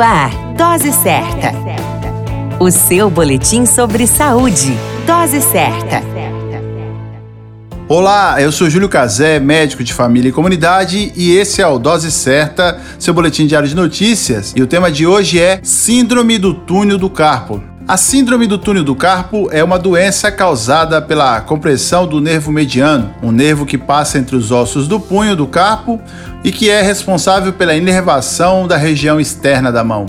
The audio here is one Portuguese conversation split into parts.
Ar, Dose Certa. O seu boletim sobre saúde. Dose Certa. Olá, eu sou Júlio Cazé, médico de família e comunidade, e esse é o Dose Certa, seu boletim diário de notícias. E o tema de hoje é Síndrome do Túnel do Carpo. A síndrome do túnel do carpo é uma doença causada pela compressão do nervo mediano, um nervo que passa entre os ossos do punho do carpo e que é responsável pela inervação da região externa da mão.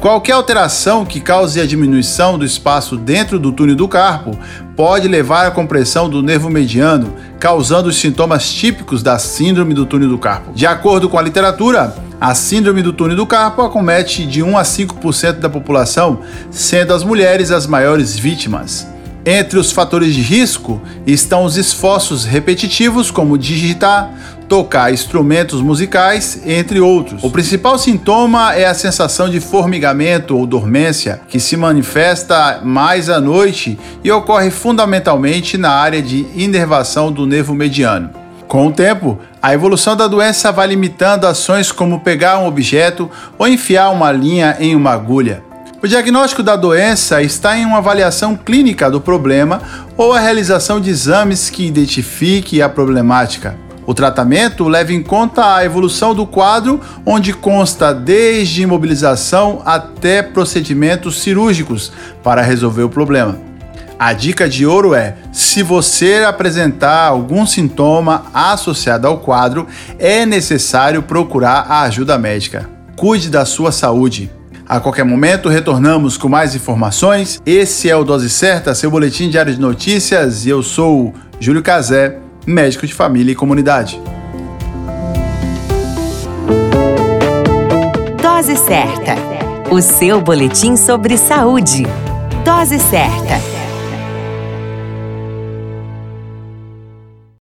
Qualquer alteração que cause a diminuição do espaço dentro do túnel do carpo pode levar à compressão do nervo mediano, causando os sintomas típicos da síndrome do túnel do carpo. De acordo com a literatura, a síndrome do túnel do carpo acomete de 1 a 5% da população, sendo as mulheres as maiores vítimas. Entre os fatores de risco estão os esforços repetitivos, como digitar, tocar instrumentos musicais, entre outros. O principal sintoma é a sensação de formigamento ou dormência, que se manifesta mais à noite e ocorre fundamentalmente na área de inervação do nervo mediano. Com o tempo, a evolução da doença vai limitando ações como pegar um objeto ou enfiar uma linha em uma agulha. O diagnóstico da doença está em uma avaliação clínica do problema ou a realização de exames que identifique a problemática. O tratamento leva em conta a evolução do quadro, onde consta desde imobilização até procedimentos cirúrgicos para resolver o problema. A dica de ouro é: se você apresentar algum sintoma associado ao quadro, é necessário procurar a ajuda médica. Cuide da sua saúde. A qualquer momento retornamos com mais informações. Esse é o Dose Certa, seu boletim diário de notícias, e eu sou Júlio Cazé, médico de família e comunidade. Dose Certa, o seu boletim sobre saúde. Dose Certa.